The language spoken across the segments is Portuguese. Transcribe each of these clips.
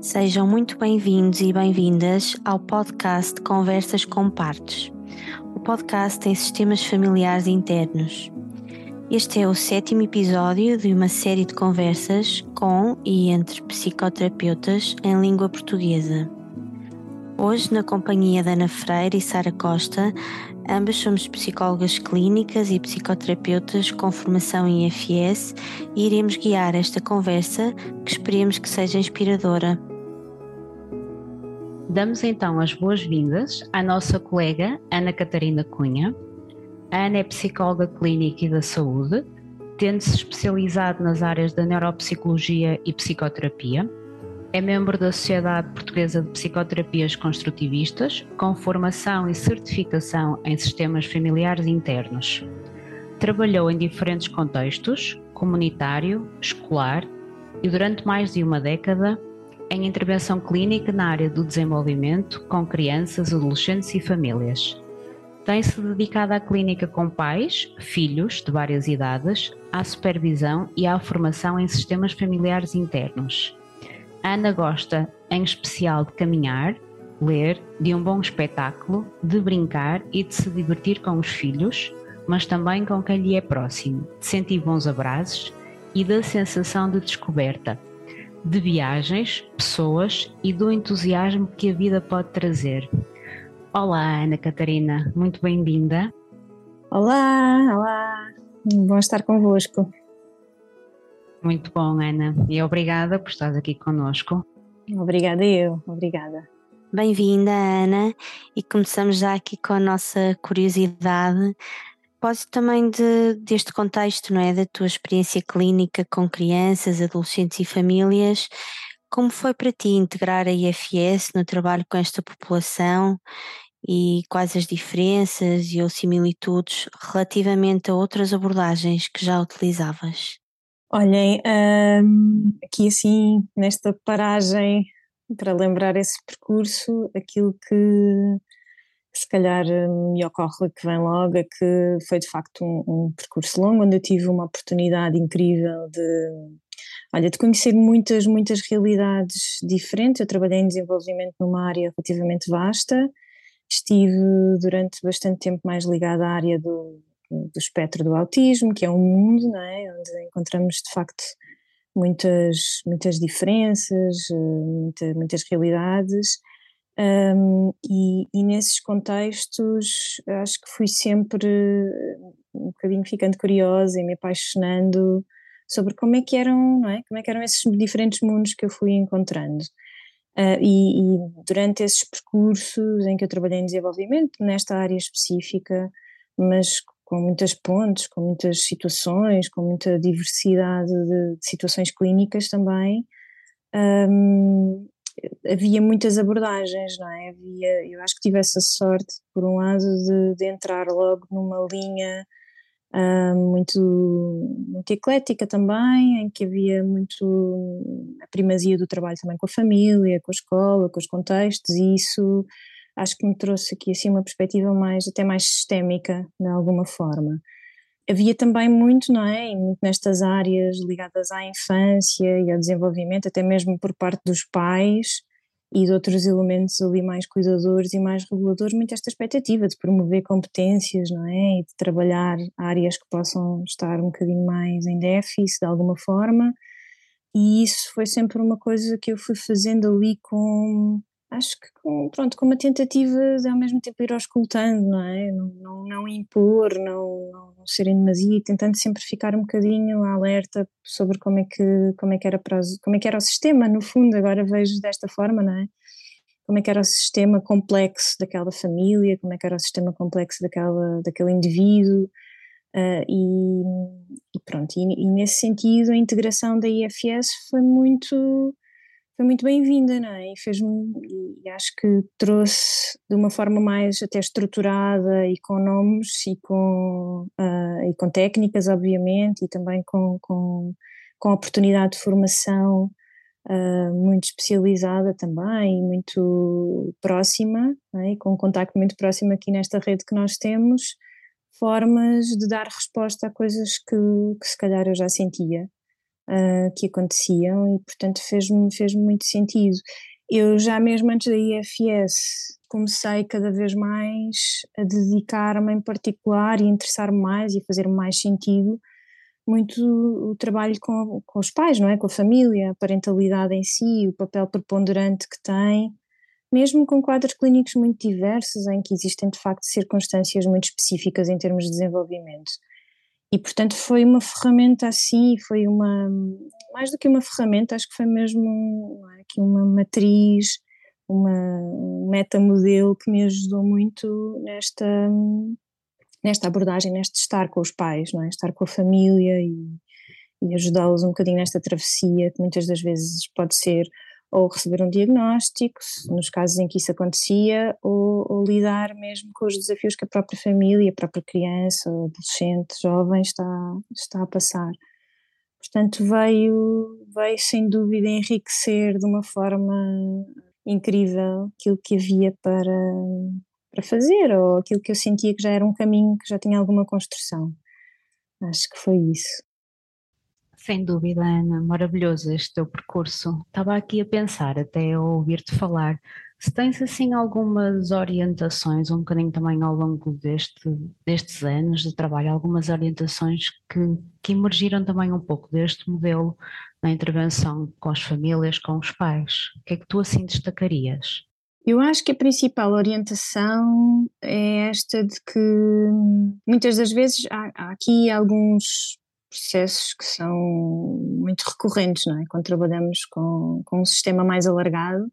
Sejam muito bem-vindos e bem-vindas ao podcast Conversas com Partes. O podcast tem sistemas familiares internos. Este é o sétimo episódio de uma série de conversas com e entre psicoterapeutas em língua portuguesa. Hoje, na companhia da Ana Freire e Sara Costa, ambas somos psicólogas clínicas e psicoterapeutas com formação em IFS e iremos guiar esta conversa que esperemos que seja inspiradora. Damos então as boas-vindas à nossa colega Ana Catarina Cunha. A Ana é psicóloga clínica e da saúde, tendo-se especializado nas áreas da neuropsicologia e psicoterapia. É membro da Sociedade Portuguesa de Psicoterapias Construtivistas, com formação e certificação em sistemas familiares internos. Trabalhou em diferentes contextos, comunitário, escolar e durante mais de uma década em intervenção clínica na área do desenvolvimento com crianças, adolescentes e famílias. Tem-se dedicado à clínica com pais, filhos de várias idades, à supervisão e à formação em sistemas familiares internos. Ana gosta, em especial, de caminhar, ler, de um bom espetáculo, de brincar e de se divertir com os filhos, mas também com quem lhe é próximo, de sentir bons abraços e da sensação de descoberta, de viagens, pessoas e do entusiasmo que a vida pode trazer. Olá, Ana Catarina, muito bem-vinda. Olá, olá, bom estar convosco. Muito bom, Ana, e obrigada por estar aqui conosco. Obrigada eu, obrigada. Bem-vinda, Ana, e começamos já aqui com a nossa curiosidade propósito também de, deste contexto, não é? Da tua experiência clínica com crianças, adolescentes e famílias, como foi para ti integrar a IFS no trabalho com esta população e quais as diferenças e ou similitudes relativamente a outras abordagens que já utilizavas? Olhem, um, aqui assim, nesta paragem, para lembrar esse percurso, aquilo que que se calhar hum, me ocorre que vem logo é que foi de facto um, um, percurso longo onde eu tive uma oportunidade incrível de, olha, de conhecer muitas, muitas realidades diferentes. Eu trabalhei em desenvolvimento numa área relativamente vasta, estive durante bastante tempo mais ligada à área do, do espectro do autismo, que é um mundo, não é? Onde encontramos de facto muitas, muitas diferenças, eh, muita, muitas realidades um, e, e, nesses contextos acho que fui sempre um bocadinho ficando curiosa e me apaixonando sobre como é que eram, não é? Como é que eram esses diferentes mundos que eu fui encontrando. Uh, e, e, durante esses percursos em que eu trabalhei em desenvolvimento, nesta área específica, mas com muitas pontes, com muitas situações, com muita diversidade de, de situações clínicas também, um, havia muitas abordagens, não é? Havia, eu acho que tive essa sorte, por um lado, de, de entrar logo numa linha uh, muito, muito eclética também, em que havia muito a primazia do trabalho também com a família, com a escola, com os contextos, e isso acho que me trouxe aqui assim uma perspectiva mais, até mais sistémica, de alguma forma havia também muito, não é? Nestas áreas ligadas à infância e ao desenvolvimento, até mesmo por parte dos pais e de outros elementos ali mais cuidadores e mais reguladores, muito esta expectativa de promover competências, não é? E de trabalhar áreas que possam estar um bocadinho mais em déficit de alguma forma. E isso foi sempre uma coisa que eu fui fazendo ali com acho que com, pronto, com uma tentativa de ao mesmo tempo ir auscultando, não é? Não, não, não impor, não, não ser em demasia, tentando sempre ficar um bocadinho alerta sobre como é que, como é que, era, para, como é que era o sistema, no fundo, agora vejo desta forma, não é? Como é que era o sistema complexo daquela família, como é que era o sistema complexo daquela, daquele indivíduo, uh, e, e, pronto, e, e nesse sentido a integração da IFS foi muito foi muito bem-vinda, não é? E fez-me, e acho que trouxe de uma forma mais até estruturada e com nomes e com, uh, e com técnicas, obviamente, e também com, com, com oportunidade de formação uh, muito especializada também, muito próxima, é? e com um contacto muito próximo aqui nesta rede que nós temos, formas de dar resposta a coisas que, que se calhar eu já sentia uh, que aconteciam e, portanto, fez-me fez muito sentido. Eu já mesmo antes da IFS comecei cada vez mais a dedicar-me em particular e interessar-me mais e fazer mais sentido muito o trabalho com, com os pais, não é? Com a família, a parentalidade em si, o papel preponderante que tem, mesmo com quadros clínicos muito diversos, em que existem de facto circunstâncias muito específicas em termos de desenvolvimento. E portanto foi uma ferramenta assim, foi uma, mais do que uma ferramenta, acho que foi mesmo aqui uma matriz, uma, um metamodelo que me ajudou muito nesta, nesta abordagem, neste estar com os pais, não é? estar com a família e, e ajudá-los um bocadinho nesta travessia que muitas das vezes pode ser ou receber um diagnóstico, nos casos em que isso acontecia, ou, ou, lidar mesmo com os desafios que a própria família, a própria criança, adolescente, jovem está, está a passar. Portanto, veio, veio sem dúvida enriquecer de uma forma incrível aquilo que havia para, para fazer, ou aquilo que eu sentia que já era um caminho que já tinha alguma construção. Acho que foi isso. Sem dúvida, Ana, maravilhoso este teu percurso. Estava aqui a pensar, até a ouvir-te falar, se tens assim algumas orientações, um bocadinho também ao longo deste, destes anos de trabalho, algumas orientações que, que emergiram também um pouco deste modelo na intervenção com as famílias, com os pais. O que é que tu assim destacarias? Eu acho que a principal orientação é esta de que muitas das vezes há, há aqui alguns processos que são muito recorrentes, não é? Quando trabalhamos com, com um sistema mais alargado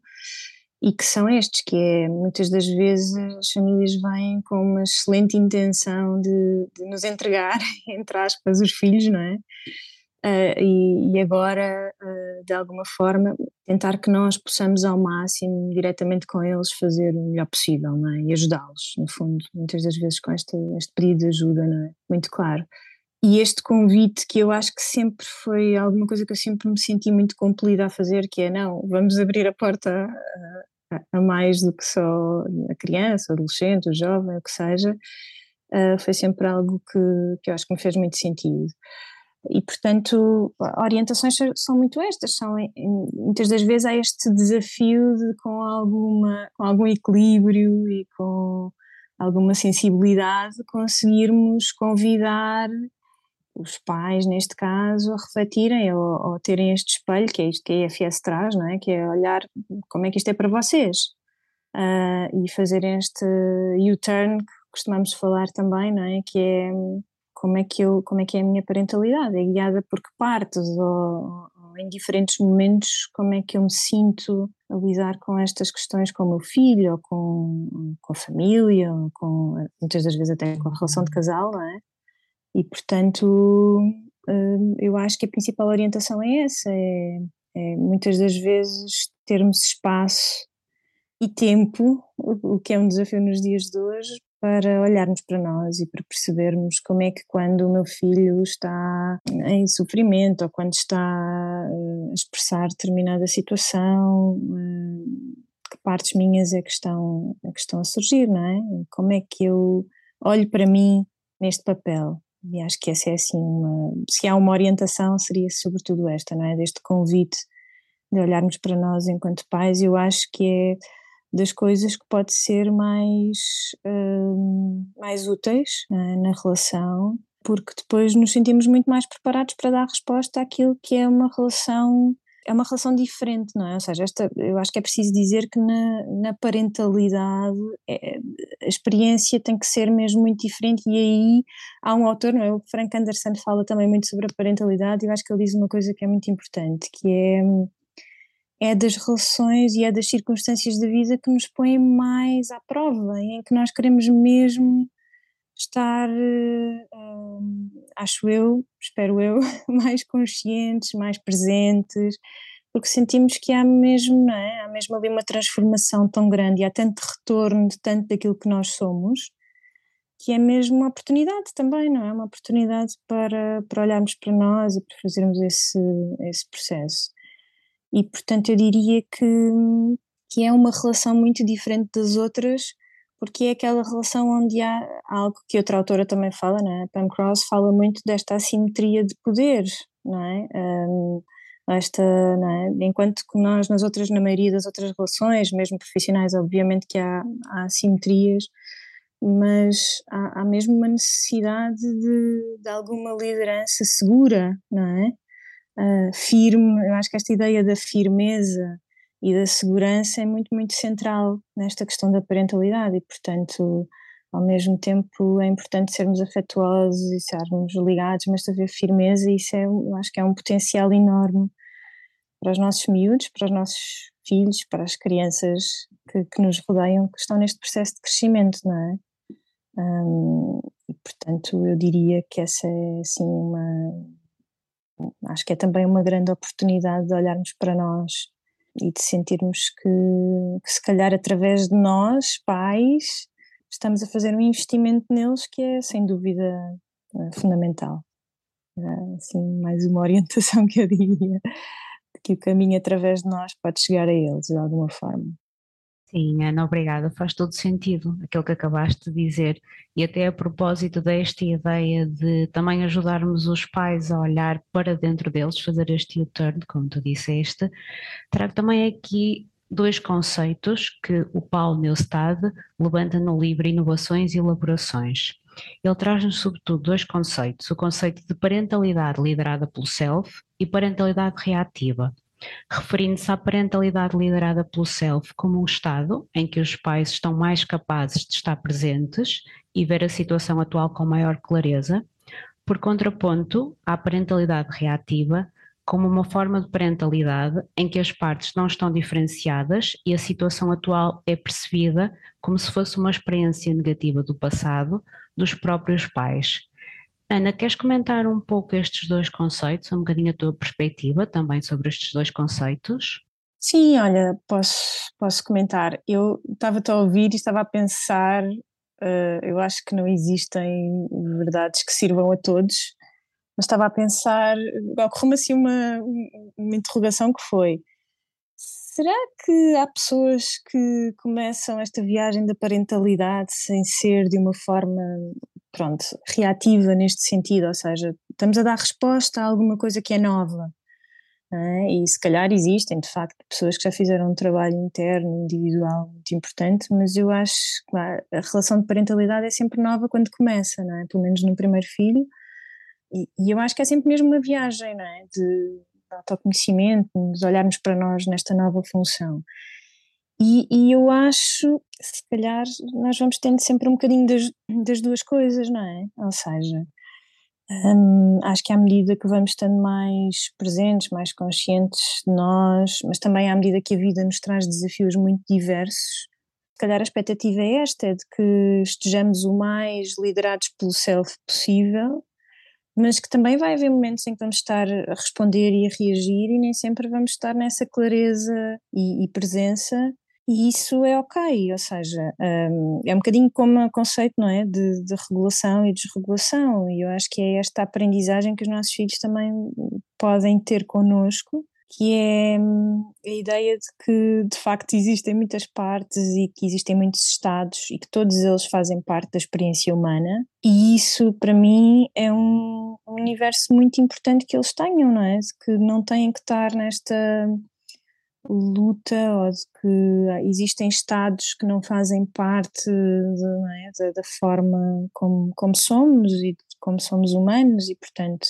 e que são estes, que é muitas das vezes as famílias vêm com uma excelente intenção de, de nos entregar, entre aspas, os filhos, não é? Uh, e, e, agora, uh, de alguma forma, tentar que nós possamos ao máximo, diretamente com eles, fazer o melhor possível, não é? E ajudá-los, no fundo, muitas das vezes com este, este pedido de ajuda, não é? Muito claro. E este convite que eu acho que sempre foi alguma coisa que eu sempre me senti muito compelida a fazer, que é não, vamos abrir a porta a, a, mais do que só a criança, o adolescente, o jovem, o que seja, uh, foi sempre algo que, que eu acho que me fez muito sentido. E, portanto, orientações são muito estas, são muitas das vezes há este desafio de com, alguma, com algum equilíbrio e com alguma sensibilidade conseguirmos convidar os pais, neste caso, a refletirem ou, ou, terem este espelho, que é isto que a IFS traz, não é? que é olhar como é que isto é para vocês uh, e fazer este U-turn que costumamos falar também, não é? que é como é que eu como é que é a minha parentalidade é guiada por que partes ou, ou, em diferentes momentos como é que eu me sinto a lidar com estas questões com o meu filho ou com, com a família ou com muitas das vezes até com a relação de casal não é e portanto hum, eu acho que a principal orientação é essa é, é muitas das vezes termos espaço e tempo, o que é um desafio nos dias de hoje, para olharmos para nós e para percebermos como é que quando o meu filho está em sofrimento ou quando está eh, a expressar determinada situação, eh, que partes minhas é que estão, é que estão a surgir, não é? Como é que eu olho para mim neste papel? E acho que essa é assim uma, se há uma orientação seria sobretudo esta, não é? Deste convite de olharmos para nós enquanto pais, eu acho que é das coisas que pode ser mais, uh, mais úteis uh, na relação, porque depois nos sentimos muito mais preparados para dar resposta àquilo que é uma relação é uma relação diferente, não é? Ou seja, esta, eu acho que é preciso dizer que na, na parentalidade é, a experiência tem que ser mesmo muito diferente e aí há um autor, não é? O Frank Anderson fala também muito sobre a parentalidade e eu acho que ele diz uma coisa que é muito importante, que é é das relações e é das circunstâncias da vida que nos põem mais à prova, em que nós queremos mesmo estar, hum, acho eu, espero eu, mais conscientes, mais presentes, porque sentimos que há mesmo, não é? Há mesmo ali uma transformação tão grande e há tanto retorno de tanto daquilo que nós somos, que é mesmo uma oportunidade também, não é? Uma oportunidade para, para olharmos para nós e para fazermos esse, esse processo. E portanto eu diria que, que é uma relação muito diferente das outras, porque é aquela relação onde há algo que outra autora também fala, né? Pam Cross fala muito desta assimetria de poder, não é? Um, esta, é? enquanto que nós nas outras, na maioria das outras relações, mesmo profissionais, obviamente que há, há assimetrias, mas há, há mesmo uma necessidade de, de alguma liderança segura, não é? Uh, firme, eu acho que esta ideia da firmeza e da segurança é muito, muito central nesta questão da parentalidade e, portanto, ao mesmo tempo é importante sermos afetuosos e sermos ligados, mas haver firmeza, e isso é, acho que é um potencial enorme para os nossos miúdos, para os nossos filhos, para as crianças que, que nos rodeiam, que estão neste processo de crescimento, não é? Um, e, portanto, eu diria que essa é, assim, uma. Acho que é também uma grande oportunidade de olharmos para nós e de sentirmos que, que, se calhar, através de nós, pais, estamos a fazer um investimento neles que é, sem dúvida, eh, fundamental. Assim, mais uma orientação que eu diria, que o caminho através de nós pode chegar a eles de alguma forma. Sim, Ana, obrigada. Faz todo sentido aquilo que acabaste de dizer. E até a propósito desta ideia de também ajudarmos os pais a olhar para dentro deles, fazer este U-turn, como tu disseste, trago também aqui dois conceitos que o Paulo Neustad levanta no livro Inovações e Elaborações. Ele traz-nos sobretudo dois conceitos, o conceito de parentalidade liderada pelo self e parentalidade reativa referindo-se à parentalidade liderada pelo self como um estado em que os pais estão mais capazes de estar presentes e ver a situação atual com maior clareza, por contraponto à parentalidade reativa como uma forma de parentalidade em que as partes não estão diferenciadas e a situação atual é percebida como se fosse uma experiência negativa do passado dos próprios pais Ana, queres comentar um pouco estes dois conceitos, um bocadinho a tua perspectiva também sobre estes dois conceitos? Sim, olha, posso, posso comentar. Eu estava-te a ouvir e estava a pensar, uh, eu acho que não existem verdades que sirvam a todos, mas estava a pensar, ocorreu-me assim uma, uma interrogação que foi, será que há pessoas que começam esta viagem da parentalidade sem ser de uma forma pronto, reativa neste sentido, ou seja, estamos a dar resposta a alguma coisa que é nova. É? E se calhar existem, de facto, pessoas que já fizeram um trabalho interno, individual, muito importante, mas eu acho que a relação de parentalidade é sempre nova quando começa, não é? pelo menos no primeiro filho, e, e eu acho que é sempre mesmo uma viagem não é? de autoconhecimento, de olharmos para nós nesta nova função. E, e, eu acho se calhar nós vamos tendo sempre um bocadinho das, das duas coisas, não é? Ou seja, hum, acho que à medida que vamos estando mais presentes, mais conscientes de nós, mas também à medida que a vida nos traz desafios muito diversos, se calhar a expectativa é esta, é de que estejamos o mais liderados pelo self possível, mas que também vai haver momentos em que vamos estar a responder e a reagir e nem sempre vamos estar nessa clareza e, e presença e isso é ok, ou seja, um, é um bocadinho como o conceito, não é, de, de, regulação e desregulação, e eu acho que é esta aprendizagem que os nossos filhos também podem ter connosco, que é hum, a ideia de que de facto existem muitas partes e que existem muitos estados e que todos eles fazem parte da experiência humana, e isso para mim é um, universo muito importante que eles tenham, não é, que não têm que estar nesta luta ou de que existem estados que não fazem parte de, não é, da, da, forma como, como somos e de como somos humanos e portanto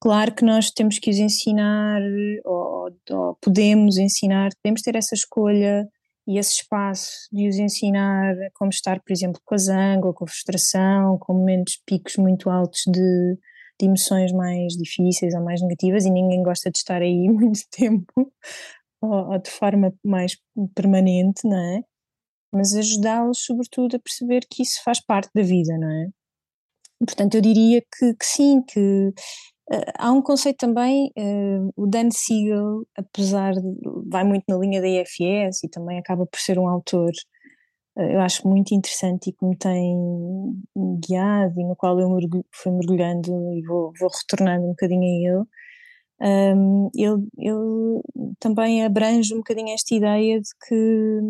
claro que nós temos que os ensinar ou, ou podemos ensinar, podemos ter essa escolha e esse espaço de os ensinar como estar, por exemplo, com a zanga com a frustração, com momentos picos muito altos de, de emoções mais difíceis ou mais negativas e ninguém gosta de estar aí muito tempo, ou, ou de forma mais permanente, não é? Mas ajudá-los, sobretudo, a perceber que isso faz parte da vida, não é? Portanto, eu diria que, que sim, que uh, há um conceito também, uh, o Dan Siegel, apesar de, vai muito na linha da IFS e também acaba por ser um autor, uh, eu acho muito interessante e que me tem guiado e no qual eu mergulho, fui mergulhando e vou, vou retornando um bocadinho a ele, um, ele, ele também abrange um bocadinho esta ideia de que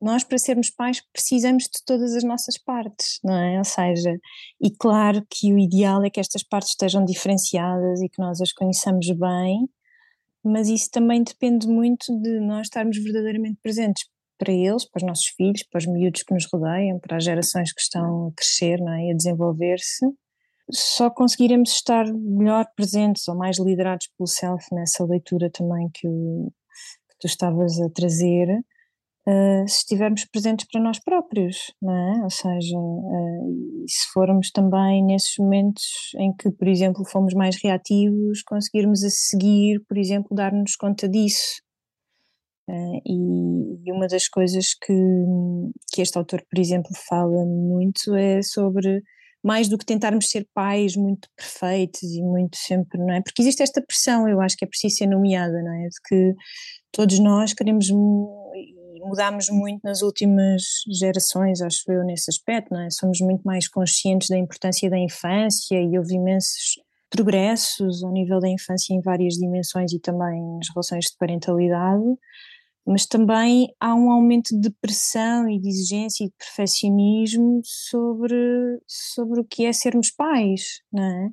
nós para sermos pais precisamos de todas as nossas partes, não é? Ou seja, e claro que o ideal é que estas partes estejam diferenciadas e que nós as conheçamos bem, mas isso também depende muito de nós estarmos verdadeiramente presentes para eles, para os nossos filhos, para os miúdos que nos rodeiam, para as gerações que estão a crescer não é? e a desenvolver-se. Só conseguiremos estar melhor presentes ou mais liderados pelo self nessa leitura também que, que tu estavas a trazer, uh, se estivermos presentes para nós próprios, não é? Ou seja, uh, se formos também nesses momentos em que, por exemplo, fomos mais reativos, conseguirmos a seguir, por exemplo, dar-nos conta disso. Uh, e, e, uma das coisas que, que este autor, por exemplo, fala muito é sobre mais do que tentarmos ser pais muito perfeitos e muito sempre, não é? Porque existe esta pressão, eu acho que é preciso ser nomeada, não é? De que todos nós queremos mudámos muito nas últimas gerações, acho eu, nesse aspecto, não é? Somos muito mais conscientes da importância da infância e houve imensos progressos ao nível da infância em várias dimensões e também nas relações de parentalidade, mas também há um aumento de pressão e de exigência e de perfeccionismo sobre, sobre o que é sermos pais, não é?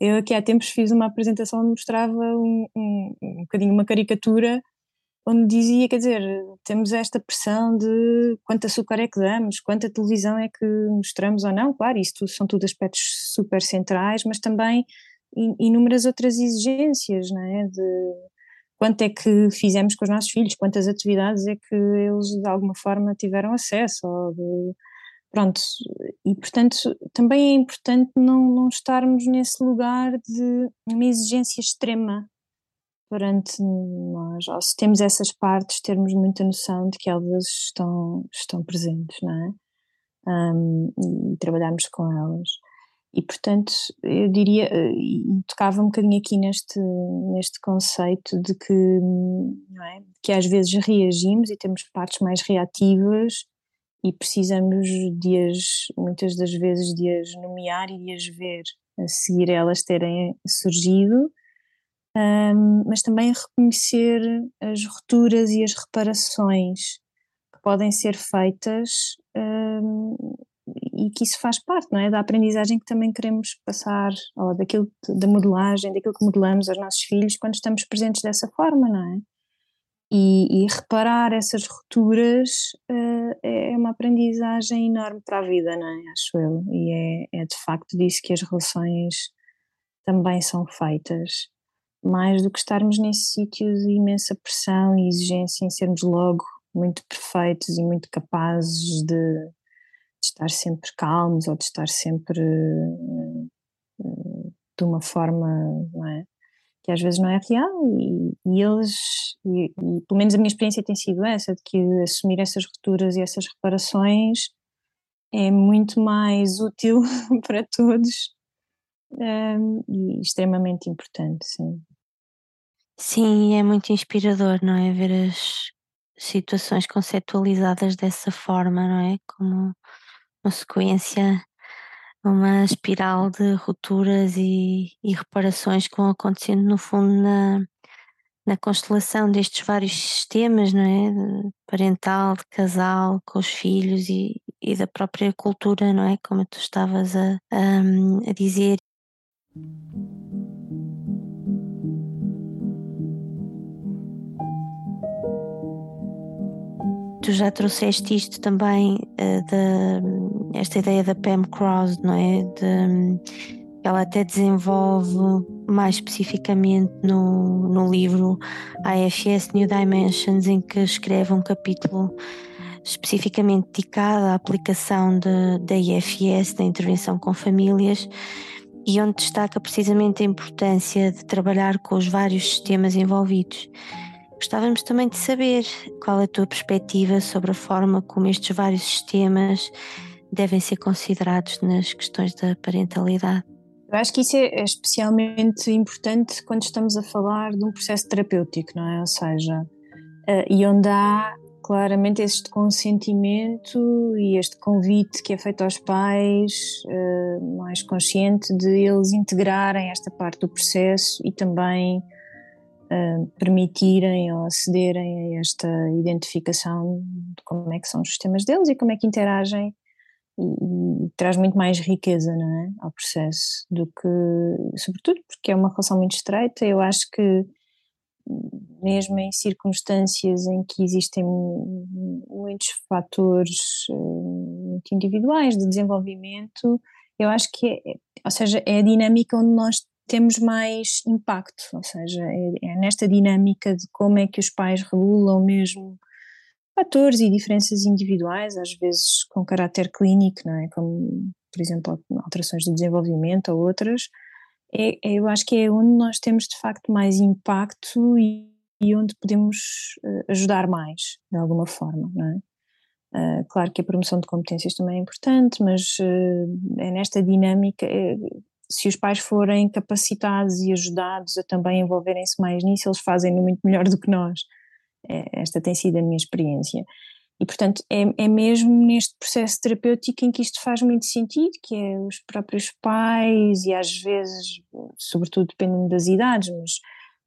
Eu aqui há tempos fiz uma apresentação onde mostrava um, um, um bocadinho uma caricatura onde dizia, quer dizer, temos esta pressão de quanto açúcar é que damos, quanta televisão é que mostramos ou não, claro, isso são tudo aspectos super centrais, mas também inúmeras outras exigências, não é? De quanto é que fizemos com os nossos filhos, quantas atividades é que eles de alguma forma tiveram acesso, de, pronto, e portanto também é importante não, não estarmos nesse lugar de uma exigência extrema perante nós, ou se temos essas partes, termos muita noção de que elas estão, estão presentes, não é? Um, e trabalharmos com elas. E portanto, eu diria, eh, e tocava um bocadinho aqui neste, neste conceito de que, não é? que às vezes reagimos e temos partes mais reativas e precisamos de as, muitas das vezes, de as nomear e de as ver a seguir elas terem surgido um, mas também reconhecer as rupturas e as reparações que podem ser feitas um, e que isso faz parte, não é? Da aprendizagem que também queremos passar, ou daquilo, da modelagem, daquilo que modelamos aos nossos filhos quando estamos presentes dessa forma, não é? E, e reparar essas rupturas uh, é uma aprendizagem enorme para a vida, não é? Acho eu. E é, é de facto disso que as relações também são feitas mais do que estarmos nesse sítio de imensa pressão e exigência em sermos logo muito perfeitos e muito capazes de, de estar sempre calmos ou de estar sempre uh, de uma forma é? que às vezes não é real e, e eles, e, e, pelo menos a minha experiência tem sido essa, de que assumir essas rupturas e essas reparações é muito mais útil para todos um, e extremamente importante, sim. Sim, é muito inspirador, não é? Ver as situações conceptualizadas dessa forma, não é? Como uma sequência, uma espiral de rupturas e, e reparações que vão acontecendo, no fundo, na, na constelação destes vários sistemas, não é? Parental, de casal, com os filhos e, e da própria cultura, não é? Como tu estavas a, a, a dizer. Tu já trouxeste isto também, uh, de, esta ideia da Pam Cross, não é? De, ela até desenvolve mais especificamente no, no livro AFS New Dimensions, em que escreve um capítulo especificamente dedicado à aplicação da IFS, da intervenção com famílias, e onde destaca precisamente a importância de trabalhar com os vários sistemas envolvidos. Gostávamos também de saber qual é a tua perspectiva sobre a forma como estes vários sistemas devem ser considerados nas questões da parentalidade. Eu acho que isso é especialmente importante quando estamos a falar de um processo terapêutico, não é? Ou seja, uh, e onde há claramente este consentimento e este convite que é feito aos pais, uh, mais consciente de eles integrarem esta parte do processo e também uh, permitirem ou acederem a esta identificação de como é que são os sistemas deles e como é que interagem e, e, traz muito mais riqueza não é? ao processo do que, sobretudo porque é uma relação muito estreita, eu acho que mesmo em circunstâncias em que existem muitos fatores eh, muito individuais de desenvolvimento, eu acho que é, ou seja, é a dinâmica onde nós temos mais impacto, ou seja, é, é nesta dinâmica de como é que os pais regulam mesmo fatores e diferenças individuais, às vezes com caráter clínico, não é? Como, por exemplo, alterações do desenvolvimento ou outras, é, é, eu acho que é onde nós temos de facto mais impacto e, e onde podemos uh, ajudar mais, de alguma forma, não é? Uh, claro que a promoção de competências também é importante, mas uh, é nesta dinâmica, se os pais forem capacitados e ajudados a também envolverem-se mais nisso, eles fazem muito melhor do que nós. É, esta tem sido a minha experiência. E, portanto, é, é mesmo neste processo terapêutico em que isto faz muito sentido, que é os próprios pais e às vezes, sobretudo dependendo das idades, mas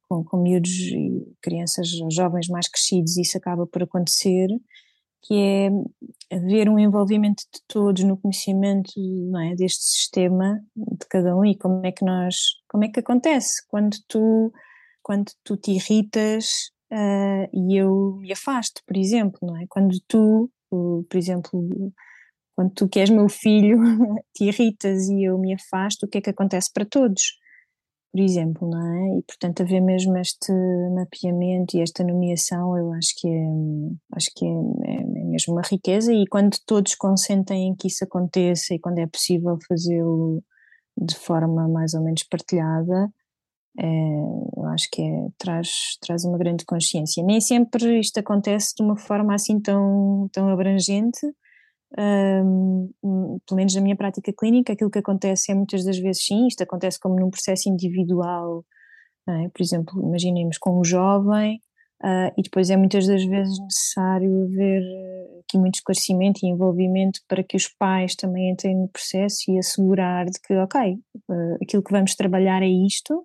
com, com miúdos e crianças jovens mais crescidos, isso acaba por acontecer, que é haver um envolvimento de todos no conhecimento é, deste sistema de cada um e como é que nós, como é que acontece quando tu, quando tu te irritas uh, e eu me afasto, por exemplo, não é? Quando tu, por exemplo, quando tu que és meu filho te irritas e eu me afasto, o que é que acontece para todos? Por exemplo, não é? E portanto haver mesmo este mapeamento e esta nomeação, eu acho que é, acho que é, é, é mesmo uma riqueza e quando todos consentem em que isso aconteça e quando é possível fazê-lo de forma mais ou menos partilhada, é, eu acho que é, traz, traz uma grande consciência. Nem sempre isto acontece de uma forma assim tão, tão abrangente, um, pelo menos na minha prática clínica, aquilo que acontece é muitas das vezes sim, isto acontece como num processo individual, é? por exemplo, imaginemos com um jovem, uh, e depois é muitas das vezes necessário haver aqui muito esclarecimento e envolvimento para que os pais também entrem no processo e assegurar de que, ok, uh, aquilo que vamos trabalhar é isto,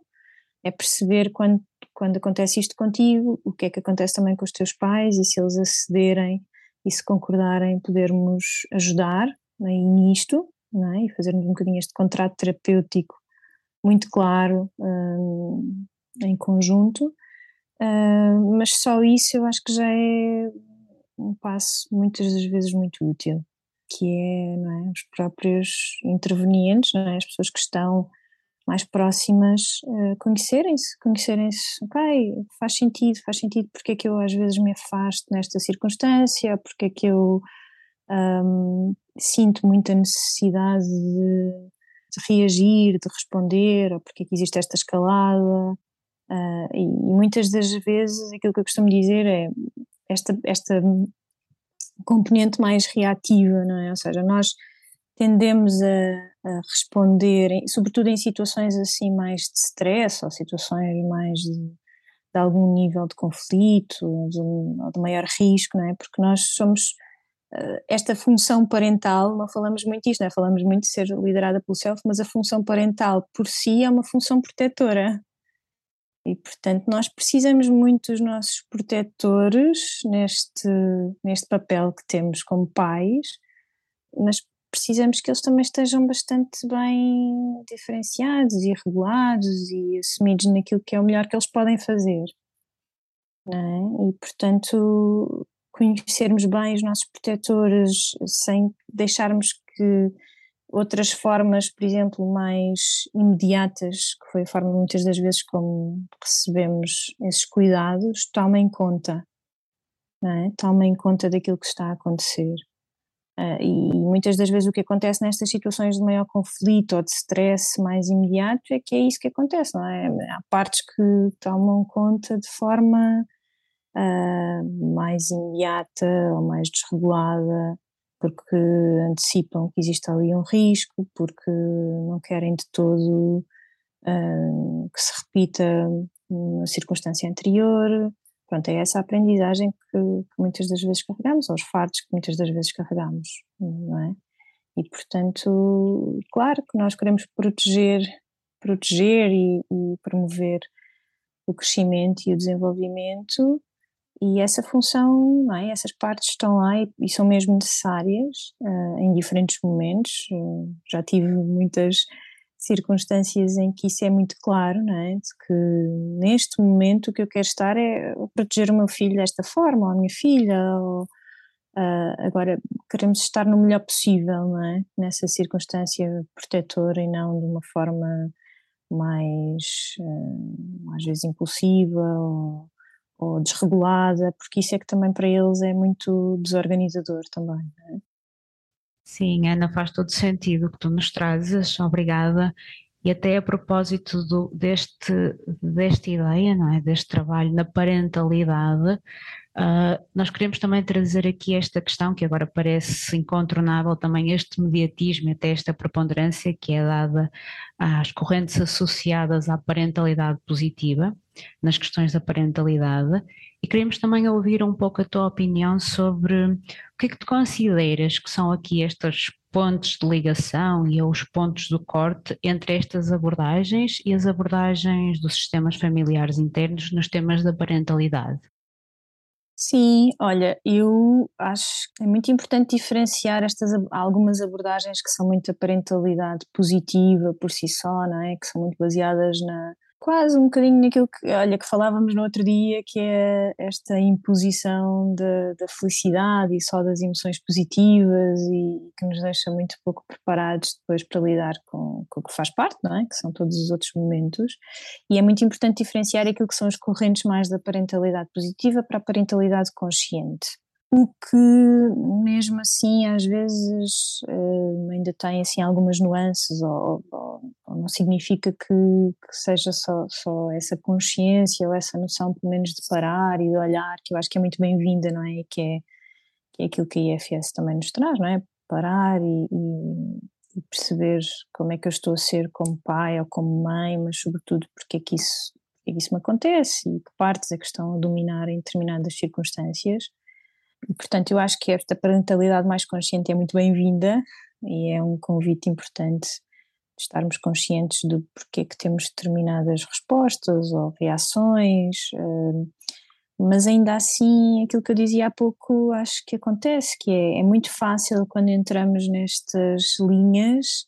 é perceber quando, quando acontece isto contigo, o que é que acontece também com os teus pais e se eles acederem e se concordarem podermos ajudar né, nisto é? e fazermos um bocadinho este contrato terapêutico muito claro um, em conjunto, um, mas só isso eu acho que já é um passo muitas das vezes muito útil, que é, é os próprios intervenientes, é? as pessoas que estão mais próximas uh, conhecerem-se, conhecerem-se, ok, faz sentido, faz sentido porque é que eu às vezes me afasto nesta circunstância, porque é que eu um, sinto muita necessidade de, de, reagir, de responder, ou porque é que existe esta escalada, uh, e, e, muitas das vezes aquilo que eu costumo dizer é esta, esta componente mais reativa, não é? Ou seja, nós tendemos a, a responder, sobretudo em situações assim mais de stress ou situações mais de, de algum nível de conflito ou de, ou de, maior risco, não é? Porque nós somos uh, esta função parental, não falamos muito disto, não é? Falamos muito de ser liderada pelo self, mas a função parental por si é uma função protetora. E, portanto, nós precisamos muito dos nossos protetores neste, neste papel que temos como pais, mas precisamos que eles também estejam bastante bem diferenciados e regulados e assumidos naquilo que é o melhor que eles podem fazer. É? E, portanto, conhecermos bem os nossos protetores sem deixarmos que outras formas, por exemplo, mais imediatas, que foi a forma muitas das vezes como recebemos esses cuidados, tomem conta, é? tomem conta daquilo que está a acontecer. Uh, e muitas das vezes o que acontece nestas situações de maior conflito ou de stress mais imediato é que é isso que acontece, não é? Há partes que tomam conta de forma uh, mais imediata ou mais desregulada, porque antecipam que existe ali um risco, porque não querem de todo uh, que se repita uma circunstância anterior, Pronto, é essa aprendizagem que, que, muitas das vezes carregamos, ou os fardos que muitas das vezes carregamos, não é? E portanto, claro que nós queremos proteger, proteger e, e promover o crescimento e o desenvolvimento e essa função, é? essas partes estão lá e, e são mesmo necessárias uh, em diferentes momentos. Uh, já tive muitas circunstâncias em que isso é muito claro, não é? De que neste momento o que eu quero estar é proteger o meu filho desta forma, ou a minha filha, ou, uh, agora queremos estar no melhor possível, não é? Nessa circunstância protetora e não de uma forma mais, uh, às vezes, impulsiva ou, ou, desregulada, porque isso é que também para eles é muito desorganizador também, não é? Sim, Ana, faz todo sentido o que tu nos trazes, obrigada. E até a propósito do, deste, desta ideia, não é? deste trabalho na parentalidade, uh, nós queremos também trazer aqui esta questão que agora parece incontornável, também este mediatismo, até esta preponderância que é dada às correntes associadas à parentalidade positiva, nas questões da parentalidade, e queremos também ouvir um pouco a tua opinião sobre o que é que tu consideras que são aqui estes pontos de ligação e os pontos do corte entre estas abordagens e as abordagens dos sistemas familiares internos nos temas da parentalidade. Sim, olha, eu acho que é muito importante diferenciar estas algumas abordagens que são muito a parentalidade positiva por si só, não é? Que são muito baseadas na, quase um bocadinho naquilo que, olha, que falávamos no outro dia, que é esta imposição de, da felicidade e só das emoções positivas e que nos deixa muito pouco preparados depois para lidar com, com o que faz parte, não é? Que são todos os outros momentos. E é muito importante diferenciar aquilo que são as correntes mais da parentalidade positiva para a parentalidade consciente o que mesmo assim às vezes uh, ainda tem assim algumas nuances ou, ou não significa que, que, seja só, só essa consciência ou essa noção pelo menos de parar e de olhar que eu acho que é muito bem-vinda não é? Que é, que é aquilo que a IFS também nos traz não é? Parar e, e, e, perceber como é que eu estou a ser como pai ou como mãe mas sobretudo porque é que isso, é que isso me acontece e que partes é que estão a dominar em determinadas circunstâncias. E, portanto, eu acho que esta parentalidade mais consciente é muito bem-vinda e é um convite importante estarmos conscientes do porquê que temos determinadas respostas ou reações, hum, mas ainda assim, aquilo que eu dizia há pouco, acho que acontece, que é, é muito fácil quando entramos nestas linhas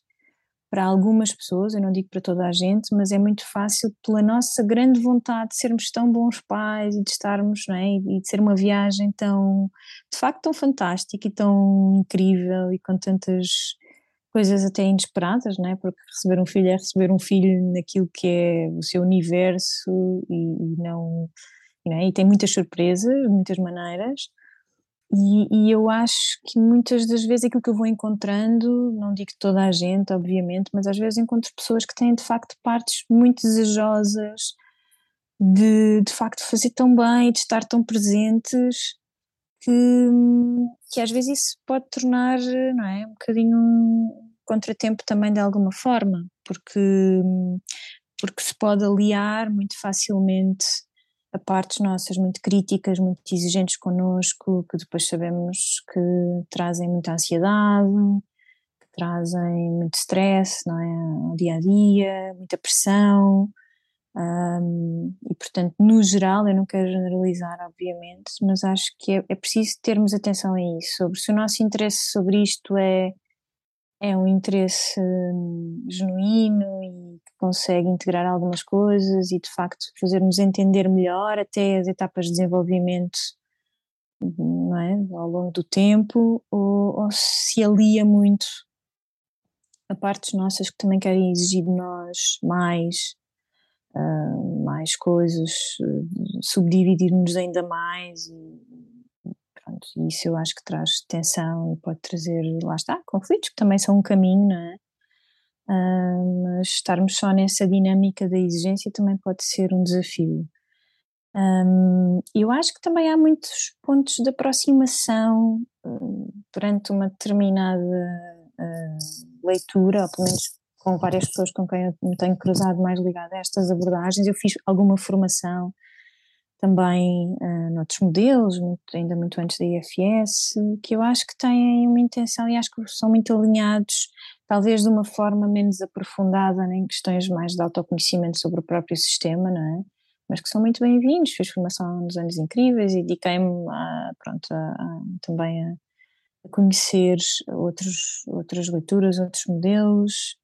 para algumas pessoas, eu não digo para toda a gente, mas é muito fácil pela nossa grande vontade de sermos tão bons pais e de estarmos, não é? E de ser uma viagem tão, de facto, tão fantástica e tão incrível e com tantas coisas até inesperadas, não é? Porque receber um filho é receber um filho naquilo que é o seu universo e, e não, não é? e tem muitas surpresas, muitas maneiras. E, e, eu acho que muitas das vezes aquilo que eu vou encontrando, não digo toda a gente, obviamente, mas às vezes encontro pessoas que têm de facto partes muito desejosas de de facto fazer tão bem, de estar tão presentes, que, que às vezes isso pode tornar, não é, um bocadinho um contratempo também de alguma forma, porque, porque se pode aliar muito facilmente a partes nossas muito críticas, muito exigentes connosco, que depois sabemos que trazem muita ansiedade, que trazem muito stress, não é? Ao dia a dia, muita pressão. Um, e portanto, no geral, eu não quero generalizar, obviamente, mas acho que é, é preciso termos atenção a isso, sobre se o nosso interesse sobre isto é é um interesse hum, genuíno e que consegue integrar algumas coisas e de facto fazer-nos entender melhor até as etapas de desenvolvimento é? ao longo do tempo ou, ou se alia muito a partes nossas que também querem exigir de nós mais uh, mais coisas subdividir-nos ainda mais e, Pronto, isso eu acho que traz tensão e pode trazer, lá está, conflitos, que também são um caminho, não é? Uh, mas estarmos só nessa dinâmica da exigência também pode ser um desafio. Um, eu acho que também há muitos pontos de aproximação uh, perante uma determinada uh, leitura, ou pelo menos com várias pessoas com quem eu me tenho cruzado mais ligada a estas abordagens. Eu fiz alguma formação também uh, noutros modelos, muito, ainda muito antes da IFS, que eu acho que têm uma intenção e acho que são muito alinhados, talvez de uma forma menos aprofundada em questões mais de autoconhecimento sobre o próprio sistema, não é? mas que são muito bem-vindos. Fiz formação nos anos incríveis e dediquei-me pronto, a, a, também a, a, conhecer outros, outras leituras, outros modelos.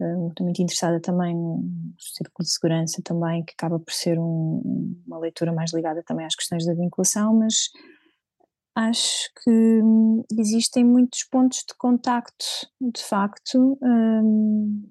Uh, estou muito interessada também no círculo de segurança também, que acaba por ser um, uma leitura mais ligada também às questões da vinculação, mas acho que hum, existem muitos pontos de contacto, de facto, um,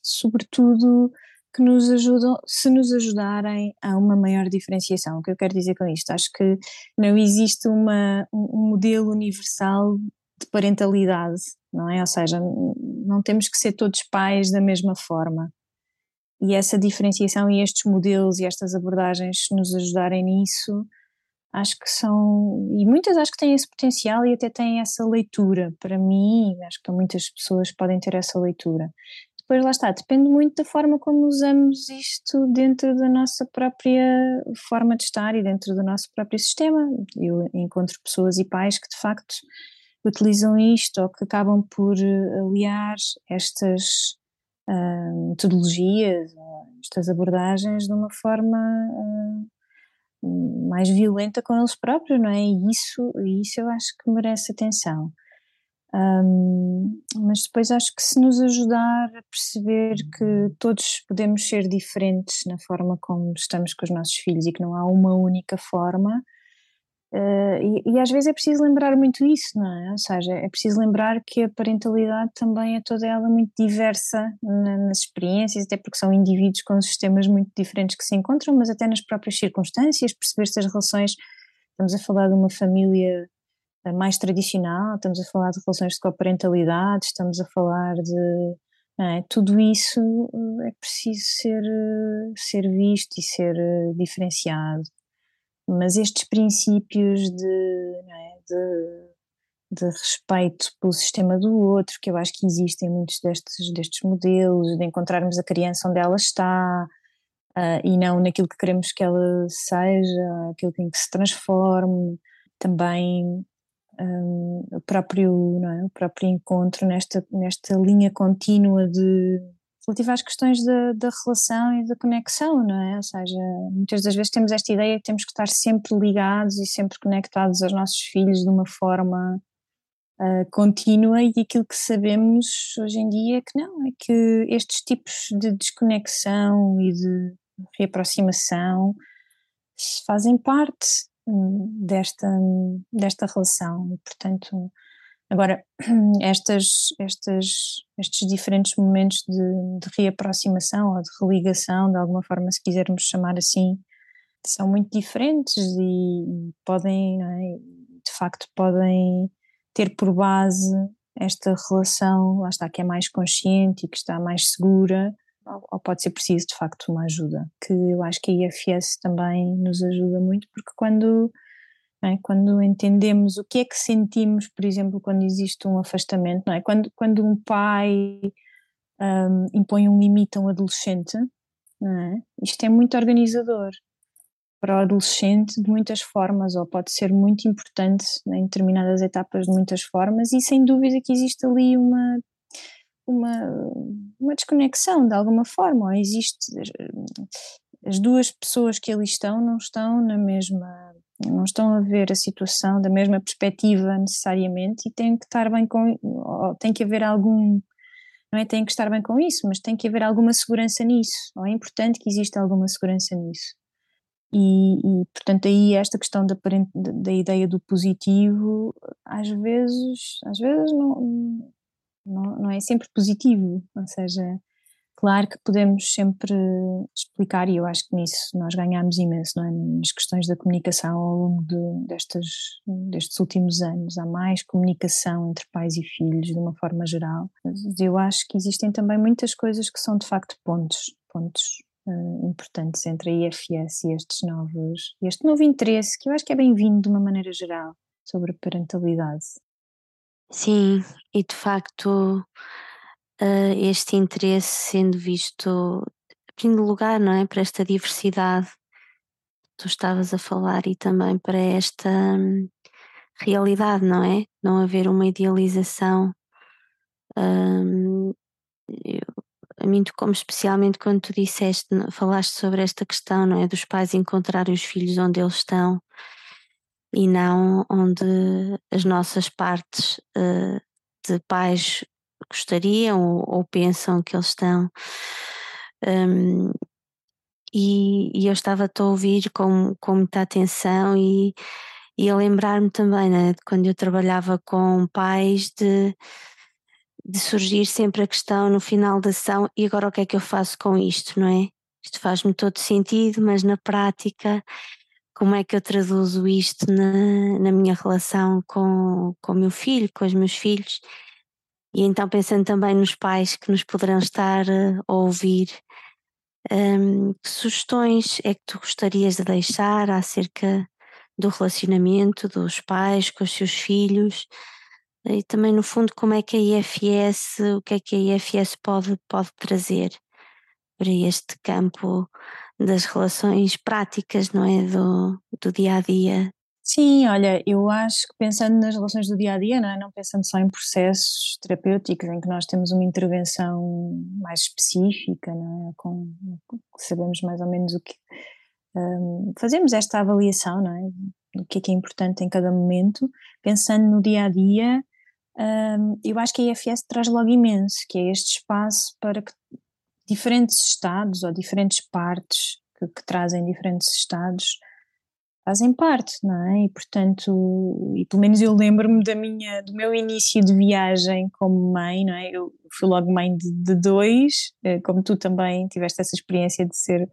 sobretudo que nos ajudam, se nos ajudarem a uma maior diferenciação. O que eu quero dizer com isto? Acho que não existe uma, um modelo universal de parentalidade, não é? Ou seja, não temos que ser todos pais da mesma forma. E essa diferenciação e estes modelos e estas abordagens, nos ajudarem nisso, acho que são, e muitas acho que têm esse potencial e até têm essa leitura. Para mim, acho que muitas pessoas podem ter essa leitura. Depois lá está, depende muito da forma como usamos isto dentro da nossa própria forma de estar e dentro do nosso próprio sistema. Eu encontro pessoas e pais que de facto utilizam isto ou que acabam por eh, aliar estas uh, metodologias, estas abordagens de uma forma uh, mais violenta com eles próprios, não é? E isso, isso eu acho que merece atenção. Um, mas depois acho que se nos ajudar a perceber que todos podemos ser diferentes na forma como estamos com os nossos filhos e que não há uma única forma, Uh, e, e, às vezes é preciso lembrar muito isso, não é? Ou seja, é preciso lembrar que a parentalidade também é toda ela muito diversa na, nas experiências, até porque são indivíduos com sistemas muito diferentes que se encontram, mas até nas próprias circunstâncias, perceber se as relações, estamos a falar de uma família eh, mais tradicional, estamos a falar de relações de coparentalidade, estamos a falar de. É? Tudo isso eh, é preciso ser, ser visto e ser diferenciado mas estes princípios de, é, de, de, respeito pelo sistema do outro, que eu acho que existem muitos destes, destes modelos, de encontrarmos a criança onde ela está uh, e não naquilo que queremos que ela seja, aquilo em que se transforme, também um, o, próprio, é, o próprio encontro nesta, nesta linha contínua de relativa às questões da, relação e da conexão, não é? Ou seja, muitas das vezes temos esta ideia que temos que estar sempre ligados e sempre conectados aos nossos filhos de uma forma uh, contínua e aquilo que sabemos hoje em dia é que não, é que estes tipos de desconexão e de reaproximação fazem parte hum, desta, desta relação e portanto Agora, estas, estas, estes diferentes momentos de, de, reaproximação ou de religação, de alguma forma, se quisermos chamar assim, são muito diferentes e podem, é? de facto, podem ter por base esta relação, lá está, que é mais consciente e que está mais segura, ou pode ser preciso, de facto, uma ajuda, que eu acho que a IFS também nos ajuda muito, porque quando é? Quando entendemos o que é que sentimos, por exemplo, quando existe um afastamento, não é? Quando, quando um pai um, impõe um limite a um adolescente, é? isto é muito organizador para o adolescente de muitas formas, ou pode ser muito importante em determinadas etapas de muitas formas, e sem dúvida que existe ali uma, uma, uma desconexão de alguma forma, ou existe as duas pessoas que ali estão não estão na mesma não estão a ver a situação da mesma perspectiva necessariamente e têm que estar bem com tem que haver algum não é tem que estar bem com isso mas tem que haver alguma segurança nisso. É importante que exista alguma segurança nisso. E, e portanto aí esta questão da, da ideia do positivo às vezes às vezes não, não, não é sempre positivo. Ou seja Claro que podemos sempre explicar, e eu acho que nisso nós ganhamos imenso, não é? nas questões da comunicação ao longo de, destes, últimos anos. Há mais comunicação entre pais e filhos, de uma forma geral. Mas eu acho que existem também muitas coisas que são de facto pontos, pontos uh, importantes entre a IFS e estes novos, este novo interesse, que eu acho que é bem-vindo de uma maneira geral, sobre a parentalidade. Sim, e de facto uh, este interesse sendo visto, abrindo lugar, não é? Para esta diversidade que tu estavas a falar e também para esta hum, realidade, não é? Não haver uma idealização. Um, eu, a mim como especialmente quando tu disseste, falaste sobre esta questão, não é? Dos pais encontrarem os filhos onde eles estão e não onde as nossas partes uh, de pais gostariam ou, ou, pensam que eles estão. Um, e, e, eu estava-te a ouvir com, com muita atenção e, e a lembrar-me também né, de quando eu trabalhava com pais de de surgir sempre a questão no final da ação e agora o que é que eu faço com isto, não é? Isto faz-me todo sentido, mas na prática, como é que eu traduzo isto na, na minha relação com, com o meu filho, com os meus filhos? E então pensando também nos pais que nos poderão estar a ouvir, um, que sugestões é que tu gostarias de deixar acerca do relacionamento dos pais com os seus filhos? e também no fundo como é que a IFS, o que é que a IFS pode, pode trazer para este campo das relações práticas, não é? Do, do dia a dia. Sim, olha, eu acho que pensando nas relações do dia a dia, não, é? não pensando só em processos terapêuticos em que nós temos uma intervenção mais específica, não é? Com, sabemos mais ou menos o que. Um, fazemos esta avaliação, não é? O que é que é importante em cada momento, pensando no dia a dia, um, eu acho que a IFS traz logo imenso, que é este espaço para que diferentes estados ou diferentes partes que, que trazem diferentes estados fazem parte, não é? E portanto, e pelo menos eu lembro-me da minha, do meu início de viagem como mãe, não é? Eu fui logo mãe de, de dois, eh, como tu também tiveste essa experiência de ser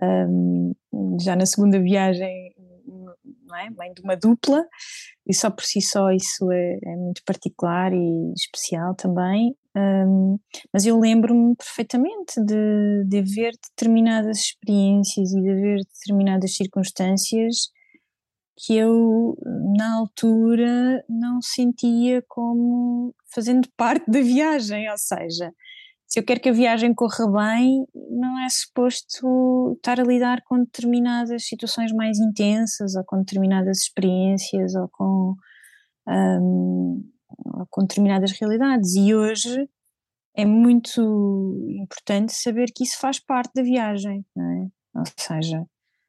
um, já na segunda viagem não é? Vem de uma dupla e só por si só isso é, é muito particular e especial também. Um, mas eu lembro-me perfeitamente de, de ver determinadas experiências e de ver determinadas circunstâncias que eu, na altura, não sentia como fazendo parte da viagem, ou seja, se eu quero que a viagem corra bem, não é suposto estar a lidar com determinadas situações mais intensas ou com determinadas experiências ou com, um, com determinadas realidades. E hoje é muito importante saber que isso faz parte da viagem, não é? Ou seja,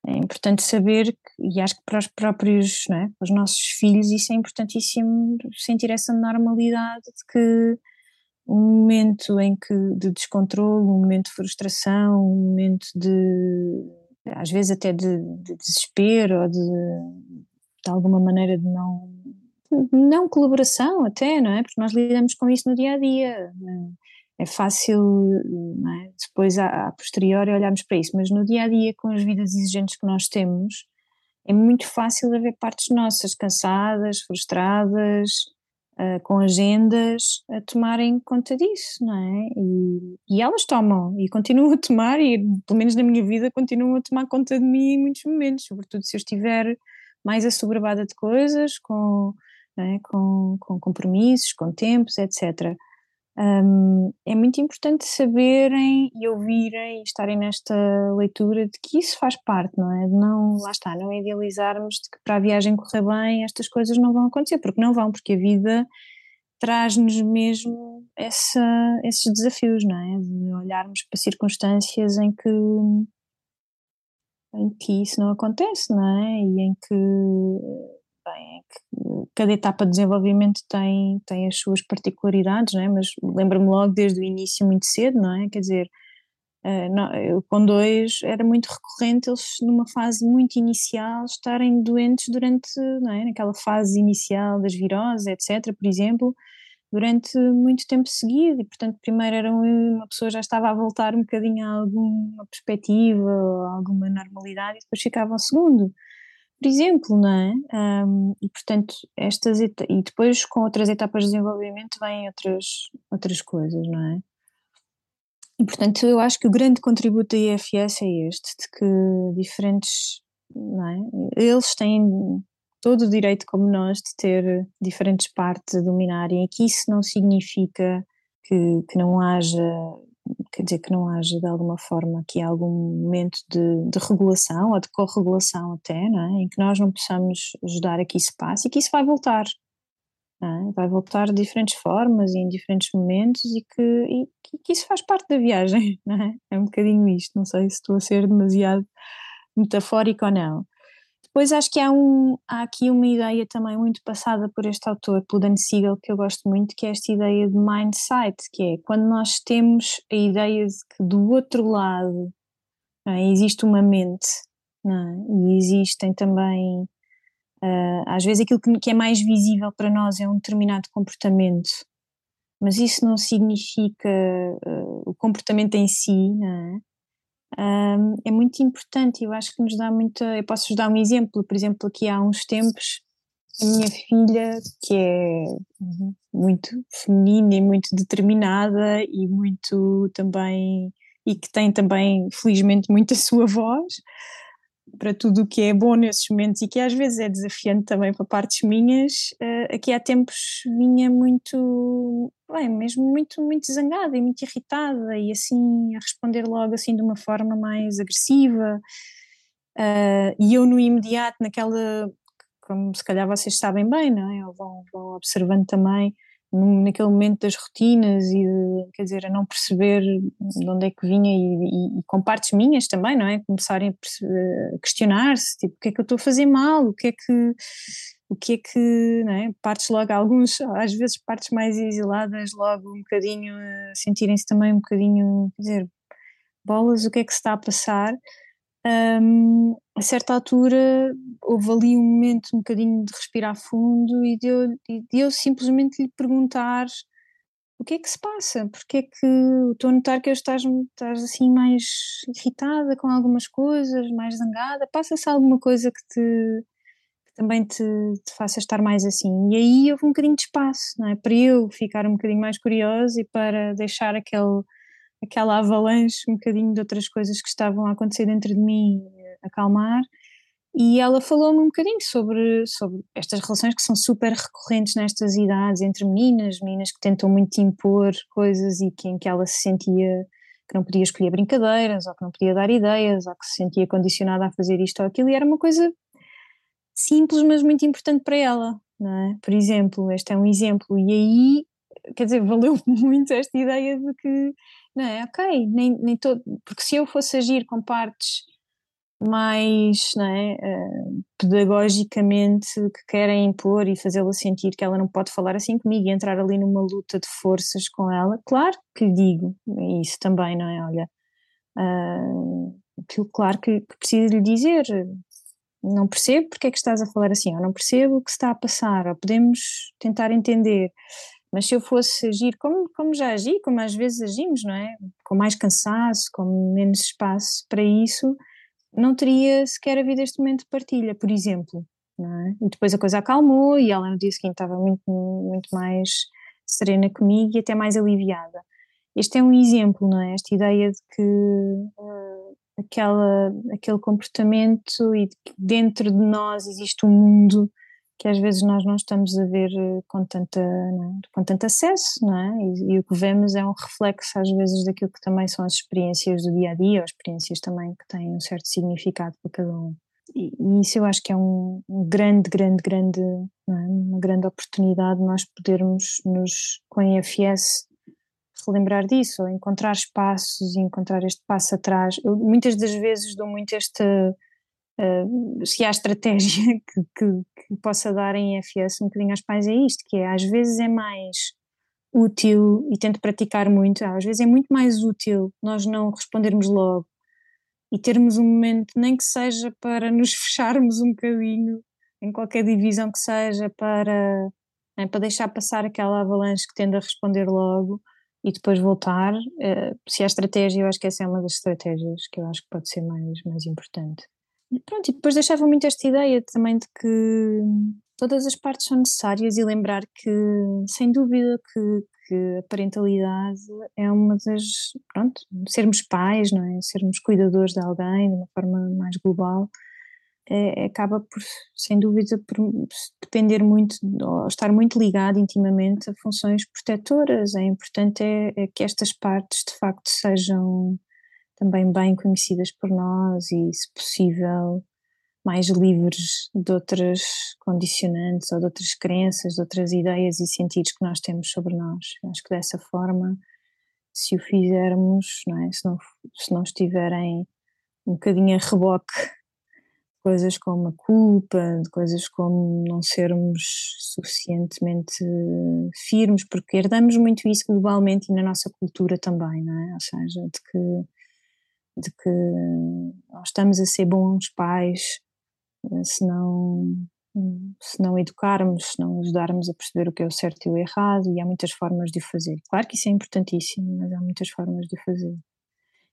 é importante saber, que, e acho que para os próprios, não é? para os nossos filhos, isso é importantíssimo sentir essa normalidade de que um momento em que de descontrole, um momento de frustração, um momento de às vezes até de, de desespero ou de, de alguma maneira de não não colaboração até, não é? Porque nós lidamos com isso no dia a dia. É fácil é? depois a, a posteriori olharmos para isso, mas no dia a dia com as vidas exigentes que nós temos é muito fácil haver partes nossas cansadas, frustradas, uh, com agendas a tomarem conta disso, não é? E, e, elas tomam e continuam a tomar, e pelo menos na minha vida continuam a tomar conta de mim em muitos momentos, sobretudo se eu estiver mais assoberbada de coisas, com, é? com, com compromissos, com tempos, etc. Um, é muito importante saberem e ouvirem e estarem nesta leitura de que isso faz parte, não é? De não, lá está, não idealizarmos de que para a viagem correr bem estas coisas não vão acontecer, porque não vão, porque a vida traz-nos mesmo essa, esses desafios, não é? De olharmos para circunstâncias em que em que isso não acontece, não é? E em que é cada etapa de desenvolvimento tem, tem as suas particularidades, não é? mas lembro-me logo desde o início muito cedo, não é? Quer dizer, uh, não, eu, com dois era muito recorrente eles numa fase muito inicial estarem doentes durante, não é? Naquela fase inicial das viroses, etc., por exemplo, durante muito tempo seguido e portanto primeiro era uma pessoa já estava a voltar um bocadinho a alguma perspectiva, a alguma normalidade e depois ficava ao segundo por exemplo, não é? Um, e portanto, estas e depois com outras etapas de desenvolvimento vêm outras, outras coisas, não é? E portanto, eu acho que o grande contributo da IFS é este, de que diferentes, não é? Eles têm todo o direito, como nós, de ter diferentes partes a dominarem, e que isso não significa que, que não haja quer dizer que não haja de alguma forma aqui algum momento de, de regulação ou de corregulação até, não é? em que nós não possamos ajudar a que isso passe e que isso vai voltar. é? vai voltar de diferentes formas e em diferentes momentos e que, e que, isso faz parte da viagem, não é? É um bocadinho isto, não sei se estou a ser demasiado metafórico ou não. Depois acho que há, um, há aqui uma ideia também muito passada por este autor, pelo Dan Siegel, que eu gosto muito, que é esta ideia de mindset, que é quando nós temos a ideia de que do outro lado é, existe uma mente é? e existem também, uh, às vezes aquilo que, que é mais visível para nós é um determinado comportamento, mas isso não significa uh, o comportamento em si, não é? Um, é muito importante. Eu acho que nos dá muita. Eu posso-vos dar um exemplo. Por exemplo, aqui há uns tempos, a minha filha, que é muito feminina e muito determinada e muito também. e que tem também, felizmente, muito a sua voz para tudo o que é bom nesses momentos e que às vezes é desafiante também para partes minhas, uh, aqui há tempos vinha muito, bem, mesmo muito, muito zangada e muito irritada e assim a responder logo assim de uma forma mais agressiva uh, e eu no imediato naquela, como se calhar vocês sabem bem, não é? Ou vão, vão observando também, naquele momento das rotinas e de, quer dizer, a não perceber de onde é que vinha e, e, e com partes minhas também, não é? Começarem a questionar-se, tipo, o que é que eu estou a fazer mal, o que é que o que é que, não é? Partes logo, alguns, às vezes partes mais exiladas logo um bocadinho, sentirem-se também um bocadinho, quer dizer, bolas, o que é que se está a passar, um, a certa altura houve ali um momento um bocadinho de respirar fundo e de eu, simplesmente lhe perguntar o que é que se passa, porque é que estou a notar que estás, estás assim mais irritada com algumas coisas, mais zangada, passa-se alguma coisa que te que também te, te, faça estar mais assim. E aí houve um bocadinho de espaço, não é? Para eu ficar um bocadinho mais curiosa e para deixar aquele aquela avalanche um bocadinho de outras coisas que estavam a acontecer dentro de mim acalmar e ela falou-me um bocadinho sobre, sobre estas relações que são super recorrentes nestas idades entre meninas, meninas que tentam muito impor coisas e que, em que ela se sentia que não podia escolher brincadeiras ou que não podia dar ideias ou que se sentia condicionada a fazer isto ou aquilo e era uma coisa simples mas muito importante para ela, não é? Por exemplo, este é um exemplo e aí, quer dizer, valeu muito esta ideia de que não é? Ok, nem, nem todo, porque se eu fosse agir com partes mais não é, uh, pedagogicamente que querem impor e fazê-la sentir que ela não pode falar assim comigo e entrar ali numa luta de forças com ela, claro que lhe digo isso também, não é? Olha, uh, claro que, que preciso lhe dizer, não percebo porque é que estás a falar assim, ou não percebo o que está a passar, ou podemos tentar entender. Mas se eu fosse agir como, como já agi, como às vezes agimos, não é? Com mais cansaço, com menos espaço para isso, não teria sequer havido este momento de partilha, por exemplo. É? E depois a coisa acalmou e ela no dia seguinte estava muito, muito mais serena comigo e até mais aliviada. Este é um exemplo, não é? Esta ideia de que uh, aquela, aquele comportamento e de que dentro de nós existe um mundo que às vezes nós não estamos a ver eh, com, tanta, é? com tanto acesso, não é? E, e, o que vemos é um reflexo às vezes daquilo que também são as experiências do dia a dia, ou experiências também que têm um certo significado para cada um. E, isso eu acho que é um, grande, grande, grande, é? uma grande oportunidade nós podermos nos, com a IFS, relembrar disso, ou encontrar espaços e encontrar este passo atrás. Eu muitas das vezes dou muito este Uh, se há estratégia que, que, que, possa dar em FS um bocadinho aos pais é isto, que é às vezes é mais útil e tento praticar muito, às vezes é muito mais útil nós não respondermos logo e termos um momento, nem que seja para nos fecharmos um bocadinho em qualquer divisão que seja para, né, para deixar passar aquela avalanche que tende a responder logo e depois voltar. Uh, se há estratégia, eu acho que essa é uma das estratégias que eu acho que pode ser mais, mais importante. Pronto, e depois deixava muito esta ideia também de que todas as partes são necessárias e lembrar que, sem dúvida, que, que a parentalidade é uma das, pronto, sermos pais, não é? Sermos cuidadores de alguém de uma forma mais global, é, acaba por, sem dúvida, por depender muito, ou estar muito ligado intimamente a funções protetoras. É importante é, é que estas partes, de facto, sejam também bem conhecidas por nós e, se possível, mais livres de outras condicionantes ou de outras crenças, de outras ideias e sentidos que nós temos sobre nós. Acho que dessa forma, se o fizermos, não é? se, não, se não estiverem um bocadinho a reboque coisas como a culpa, de coisas como não sermos suficientemente firmes, porque herdamos muito isso globalmente e na nossa cultura também, não é? Ou seja, de que, de que nós estamos a ser bons pais se não, se não educarmos, se não ajudarmos a perceber o que é o certo e o errado, e há muitas formas de o fazer. Claro que isso é importantíssimo, mas há muitas formas de o fazer.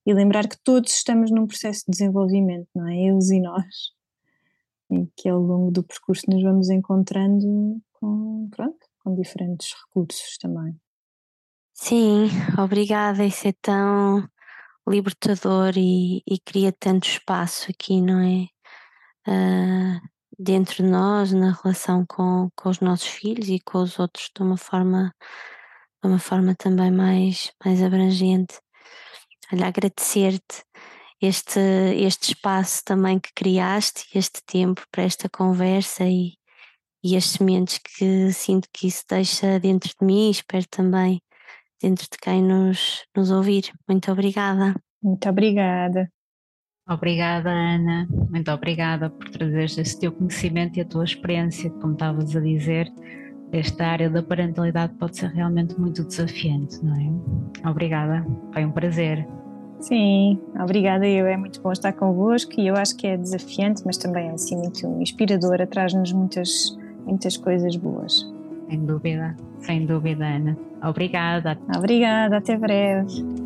E lembrar que todos estamos num processo de desenvolvimento, não é? Eles e nós em que ao longo do percurso nos vamos encontrando com, pronto, com diferentes recursos também. Sim, obrigada. Isso é tão libertador e, e cria tanto espaço aqui, não é? Uh, dentro de nós, na relação com, com os nossos filhos e com os outros, de uma forma, de uma forma também mais, mais abrangente. Olha, agradecer-te este, este espaço também que criaste, este tempo para esta conversa e, e as sementes que sinto que isso deixa dentro de mim espero também dentro de quem nos, nos ouvir. Muito obrigada. Muito obrigada. Obrigada, Ana. Muito obrigada por trazeres esse teu conhecimento e a tua experiência, como estavas a dizer. Esta área da parentalidade pode ser realmente muito desafiante, não é? Obrigada, foi um prazer. Sim, obrigada. Eu é muito bom estar convosco e eu acho que é desafiante, mas também é assim muito inspirador, traz-nos muitas, muitas coisas boas. Sem dúvida, sem dúvida, Ana. Obrigada. Obrigada, até breve.